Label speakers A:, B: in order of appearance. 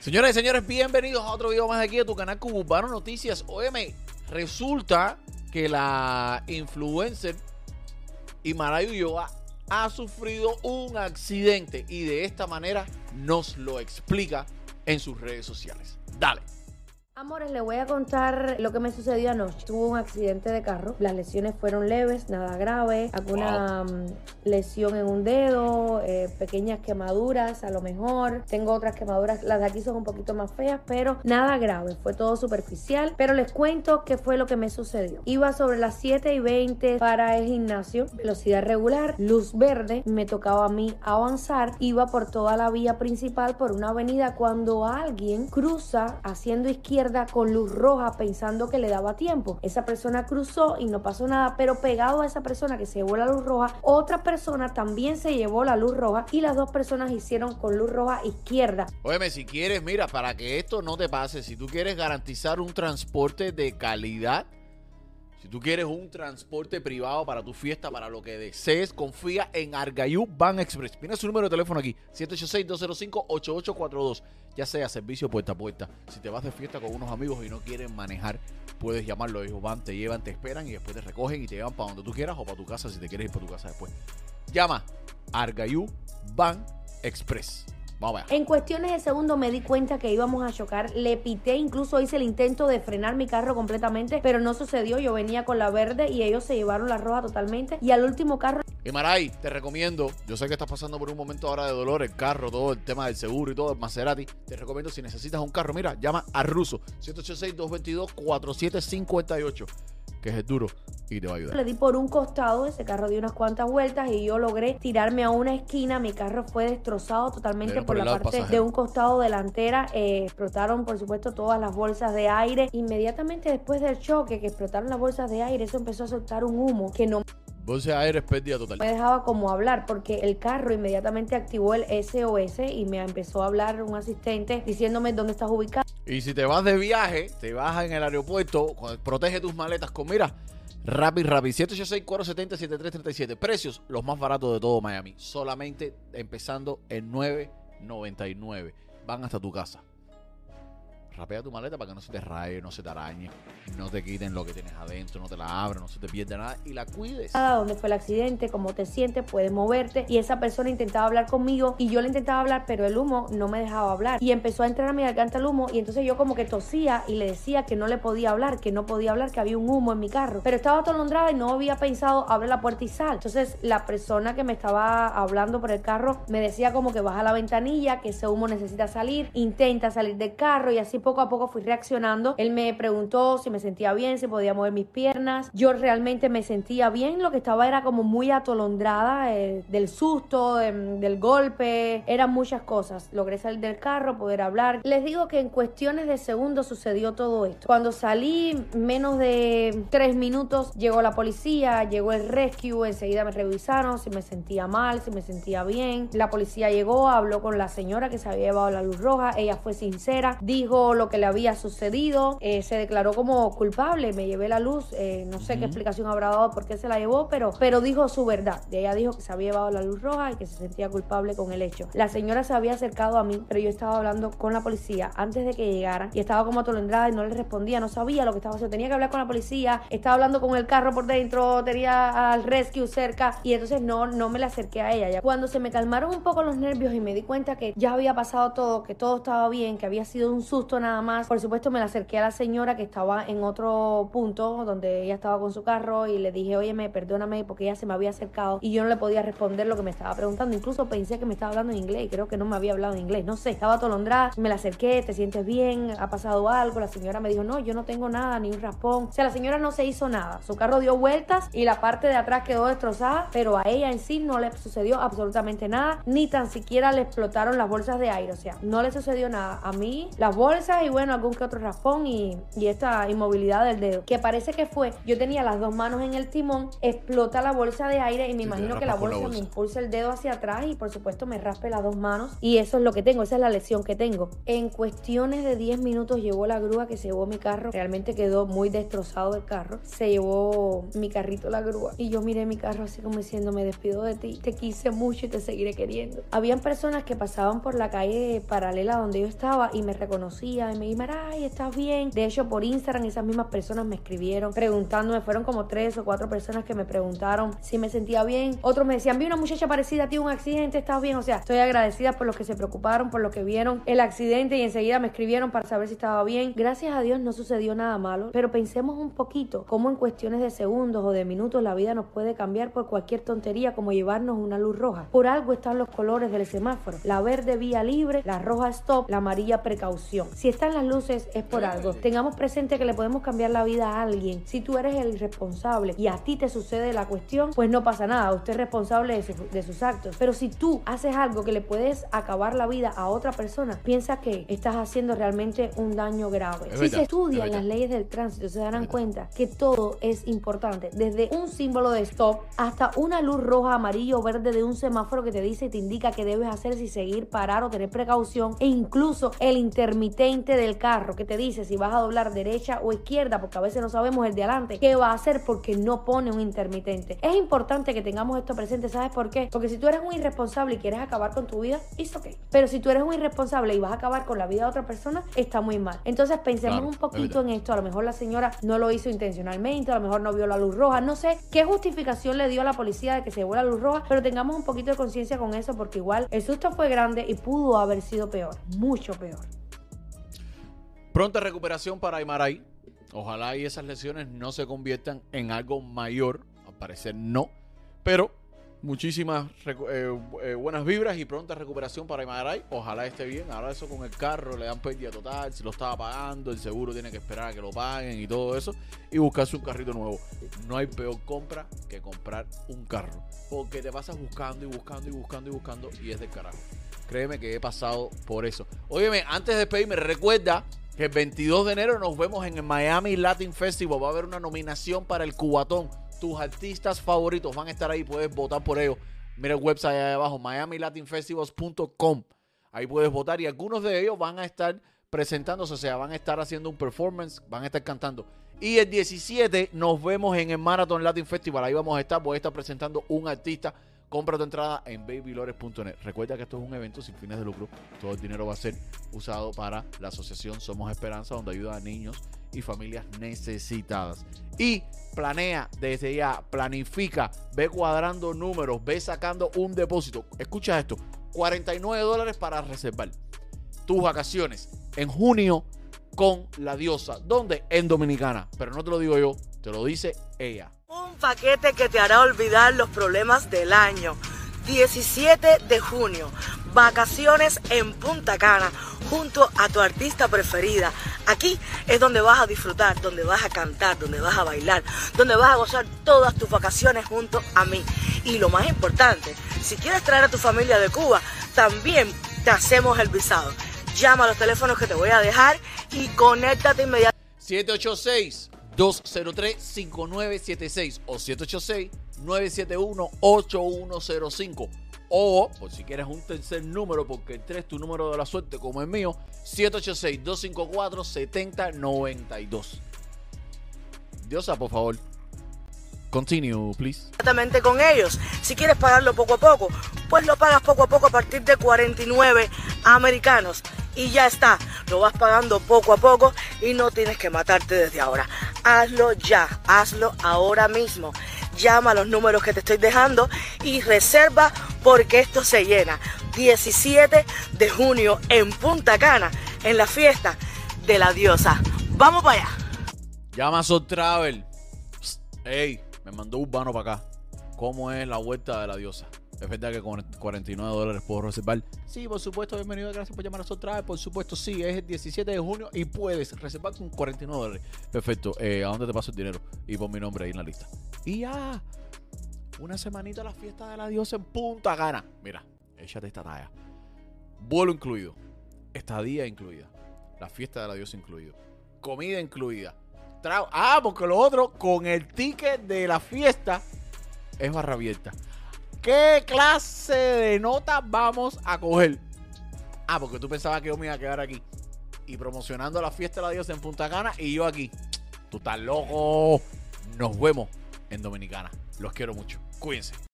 A: Señoras y señores, bienvenidos a otro video más aquí de tu canal Cubano Noticias. OM, resulta que la influencer Imara Ulloa ha sufrido un accidente y de esta manera nos lo explica en sus redes sociales. Dale.
B: Amores, le voy a contar lo que me sucedió anoche. Tuve un accidente de carro. Las lesiones fueron leves, nada grave. Alguna mm, lesión en un dedo, eh, pequeñas quemaduras a lo mejor. Tengo otras quemaduras, las de aquí son un poquito más feas, pero nada grave. Fue todo superficial. Pero les cuento qué fue lo que me sucedió. Iba sobre las 7 y 20 para el gimnasio, velocidad regular, luz verde. Me tocaba a mí avanzar. Iba por toda la vía principal por una avenida cuando alguien cruza haciendo izquierda con luz roja pensando que le daba tiempo. Esa persona cruzó y no pasó nada, pero pegado a esa persona que se llevó la luz roja, otra persona también se llevó la luz roja y las dos personas hicieron con luz roja izquierda.
A: Óyeme, si quieres, mira, para que esto no te pase, si tú quieres garantizar un transporte de calidad, si tú quieres un transporte privado para tu fiesta, para lo que desees, confía en Argayú Van Express. Mira su número de teléfono aquí, 786-205-8842. Ya sea servicio puerta a puerta. Si te vas de fiesta con unos amigos y no quieren manejar, puedes llamarlo. Ellos van, te llevan, te esperan y después te recogen y te llevan para donde tú quieras o para tu casa si te quieres ir para tu casa después. Llama Argayú Van Express.
B: En cuestiones de segundo me di cuenta que íbamos a chocar. Le pité, incluso hice el intento de frenar mi carro completamente, pero no sucedió. Yo venía con la verde y ellos se llevaron la roja totalmente. Y al último carro.
A: Y Maray, te recomiendo. Yo sé que estás pasando por un momento ahora de dolor, el carro, todo el tema del seguro y todo, el Maserati. Te recomiendo si necesitas un carro, mira, llama a Russo 186-222-4758 que es duro y te va a ayudar.
B: Le di por un costado, ese carro dio unas cuantas vueltas y yo logré tirarme a una esquina. Mi carro fue destrozado totalmente por, la parte de un costado delantera. Eh, explotaron, por supuesto, todas las bolsas de aire. Inmediatamente después del choque, que explotaron las bolsas de aire, eso empezó a soltar un humo que no
A: Bolsa de aire pérdida total.
B: Me dejaba como hablar porque el carro inmediatamente activó el SOS y me empezó a hablar un asistente diciéndome dónde estás ubicado.
A: Y si te vas de viaje, te vas en el aeropuerto, protege tus maletas con, mira, Rapid Rapid, 786-470-7337. Precios, los más baratos de todo Miami. Solamente empezando en 9.99. Van hasta tu casa rapea tu maleta para que no se te raye, no se te arañe, no te quiten lo que tienes adentro, no te la abran, no se te pierda nada y la cuides.
B: ¿Dónde fue el accidente? ¿Cómo te sientes? Puedes moverte. Y esa persona intentaba hablar conmigo y yo le intentaba hablar, pero el humo no me dejaba hablar. Y empezó a entrar a mi garganta el humo y entonces yo como que tosía y le decía que no le podía hablar, que no podía hablar, que había un humo en mi carro. Pero estaba atolondrada y no había pensado abre la puerta y sal. Entonces la persona que me estaba hablando por el carro me decía como que baja la ventanilla, que ese humo necesita salir, intenta salir del carro y así poco a poco fui reaccionando. Él me preguntó si me sentía bien, si podía mover mis piernas. Yo realmente me sentía bien. Lo que estaba era como muy atolondrada eh, del susto, em, del golpe. Eran muchas cosas. Logré salir del carro, poder hablar. Les digo que en cuestiones de segundos sucedió todo esto. Cuando salí, menos de tres minutos, llegó la policía, llegó el rescue. Enseguida me revisaron si me sentía mal, si me sentía bien. La policía llegó, habló con la señora que se había llevado la luz roja. Ella fue sincera, dijo lo que le había sucedido, eh, se declaró como culpable, me llevé la luz, eh, no sé qué explicación habrá dado por qué se la llevó, pero, pero dijo su verdad. Y ella dijo que se había llevado la luz roja y que se sentía culpable con el hecho. La señora se había acercado a mí, pero yo estaba hablando con la policía antes de que llegara y estaba como atolondrada y no le respondía, no sabía lo que estaba haciendo. Tenía que hablar con la policía, estaba hablando con el carro por dentro, tenía al rescue cerca y entonces no, no me le acerqué a ella. Cuando se me calmaron un poco los nervios y me di cuenta que ya había pasado todo, que todo estaba bien, que había sido un susto nada más, por supuesto me la acerqué a la señora que estaba en otro punto donde ella estaba con su carro y le dije, oye, perdóname porque ella se me había acercado y yo no le podía responder lo que me estaba preguntando. Incluso pensé que me estaba hablando en inglés y creo que no me había hablado en inglés. No sé, estaba atolondrada, me la acerqué, ¿te sientes bien? ¿Ha pasado algo? La señora me dijo, no, yo no tengo nada, ni un raspón. O sea, la señora no se hizo nada. Su carro dio vueltas y la parte de atrás quedó destrozada, pero a ella en sí no le sucedió absolutamente nada, ni tan siquiera le explotaron las bolsas de aire. O sea, no le sucedió nada. A mí, las bolsas y bueno, algún que otro raspón y, y esta inmovilidad del dedo. Que parece que fue, yo tenía las dos manos en el timón, explota la bolsa de aire y me
A: Sí,
B: imagino que la
A: con la
B: bolsa, me
A: bolsa.
B: impulsa el dedo hacia atrás y por supuesto me raspe las dos manos. Y eso es lo que tengo, esa es la lesión que tengo. En cuestiones de 10 minutos llegó la grúa que se llevó mi carro. Realmente quedó muy destrozado el carro. Se llevó mi carrito la grúa. Y yo miré mi carro así como diciendo, me despido de ti. Te quise mucho y te seguiré queriendo. Habían personas que pasaban por la calle paralela donde yo estaba y me reconocían y me dijeron, ay, ¿estás bien? De hecho, por Instagram esas mismas personas me escribieron preguntándome. Fueron como tres o cuatro personas que me preguntaron si me sentía bien. Otros me decían, vi una muchacha parecida a ti, un accidente, ¿estás bien? O sea, estoy agradecida por los que se preocuparon, por los que vieron el accidente y enseguida me escribieron para saber si estaba bien. Gracias a Dios no sucedió nada malo, pero pensemos un poquito cómo en cuestiones de segundos o de minutos la vida nos puede cambiar por cualquier tontería como llevarnos una luz roja. Por algo están los colores del semáforo. La verde vía libre, la roja stop, la amarilla precaución. Si están las luces es por algo. Tengamos presente que le podemos cambiar la vida a alguien. Si tú eres el responsable y a ti te sucede la cuestión, pues no pasa nada. Usted es responsable de, su- de sus actos. Pero si tú haces algo que le puedes acabar la vida a otra persona, piensa que estás haciendo realmente un daño grave.
A: Es
B: si
A: verdad,
B: se
A: es
B: estudian las leyes del tránsito, se darán cuenta que todo es importante. Desde un símbolo de stop hasta una luz roja, amarillo o verde de un semáforo que te dice y te indica qué debes hacer si seguir, parar o tener precaución. E incluso el intermitente del carro que te dice si vas a doblar derecha o izquierda, porque a veces no sabemos el de adelante qué va a hacer porque no pone un intermitente. Es importante que tengamos esto presente, ¿sabes por qué? Porque si tú eres un irresponsable y quieres acabar con tu vida, es ok. Pero si tú eres un irresponsable y vas a acabar con la vida de otra persona, está muy mal. Entonces pensemos
A: Claro,
B: un poquito en esto. A lo mejor la señora no lo hizo intencionalmente, a lo mejor no vio la luz roja. No sé qué justificación le dio a la policía de que se llevó la luz roja, pero tengamos un poquito de conciencia con eso porque igual el susto fue grande y pudo haber sido peor, mucho peor.
A: Pronta recuperación para Aymaray. Ojalá y esas lesiones no se conviertan en algo mayor. Al parecer no. Pero muchísimas eh, eh, buenas vibras y pronta recuperación para Aymaray. Ojalá esté bien. Ahora eso con el carro le dan pérdida total. Si lo estaba pagando, el seguro tiene que esperar a que lo paguen y todo eso. Y buscarse un carrito nuevo. No hay peor compra que comprar un carro. Porque te pasas buscando y buscando y buscando y buscando y es del carajo. Créeme que he pasado por eso. Óyeme, antes de despedirme, recuerda el 22 de enero nos vemos en el Miami Latin Festival. Va a haber una nominación para el Cubatón. Tus artistas favoritos van a estar ahí. Puedes votar por ellos. Mira el website ahí abajo, miamilatinfestivals.com. Ahí puedes votar y algunos de ellos van a estar presentándose, o sea, van a estar haciendo un performance, van a estar cantando. Y el 17 nos vemos en el Marathon Latin Festival. Ahí vamos a estar, voy a estar presentando un artista. Compra tu entrada en babylores.net. Recuerda que esto es un evento sin fines de lucro. Todo el dinero va a ser usado para la asociación Somos Esperanza, donde ayuda a niños y familias necesitadas. Y planea desde ya, planifica, ve cuadrando números, ve sacando un depósito. Escucha esto: 49 dólares para reservar tus vacaciones en junio con la diosa. ¿Dónde? En Dominicana. Pero no te lo digo yo, te lo dice ella.
C: Paquete que te hará olvidar los problemas del año. 17 de junio, vacaciones en Punta Cana junto a tu artista preferida. Aquí es donde vas a disfrutar, donde vas a cantar, donde vas a bailar, donde vas a gozar todas tus vacaciones junto a mí. Y lo más importante, si quieres traer a tu familia de Cuba, también te hacemos el visado. Llama a los teléfonos que te voy a dejar y conéctate inmediatamente.
A: 786-203-5976 o 786-971-8105. O, por si quieres un tercer número, porque el 3 es tu número de la suerte, como el mío, 786-254-7092. Diosa, por favor. Continue, please.
C: inmediatamente con ellos. Si quieres pagarlo poco a poco, pues lo pagas poco a poco a partir de 49 americanos. Y ya está, lo vas pagando poco a poco y no tienes que matarte desde ahora. Hazlo ya, hazlo ahora mismo. Llama a los números que te estoy dejando y reserva porque esto se llena. 17 de junio en Punta Cana, en la fiesta de la diosa. Vamos para allá.
A: Llama a Travel. Psst, Ey, me mandó Urbano para acá. ¿Cómo es la vuelta de la diosa? Es verdad que con 49 dólares puedo reservar. Sí, por supuesto, bienvenido. Gracias por llamar a Soul Travel. Por supuesto, sí, es el 17 de junio y puedes reservar con 49 dólares. Perfecto. Eh, ¿A dónde te paso el dinero? Y pon mi nombre ahí en la lista. Y ya. Una semanita a la fiesta de la diosa en Punta Cana. Mira, échate esta talla. Vuelo incluido. Estadía incluida. La fiesta de la diosa incluido. Comida incluida. Tra- ah, porque lo otro, con el ticket de la fiesta, es barra abierta. ¿Qué clase de nota vamos a coger? Ah, porque tú pensabas que yo me iba a quedar aquí. Y promocionando la fiesta de la diosa en Punta Cana y yo aquí. Tú estás loco. Nos vemos en Dominicana. Los quiero mucho. Cuídense.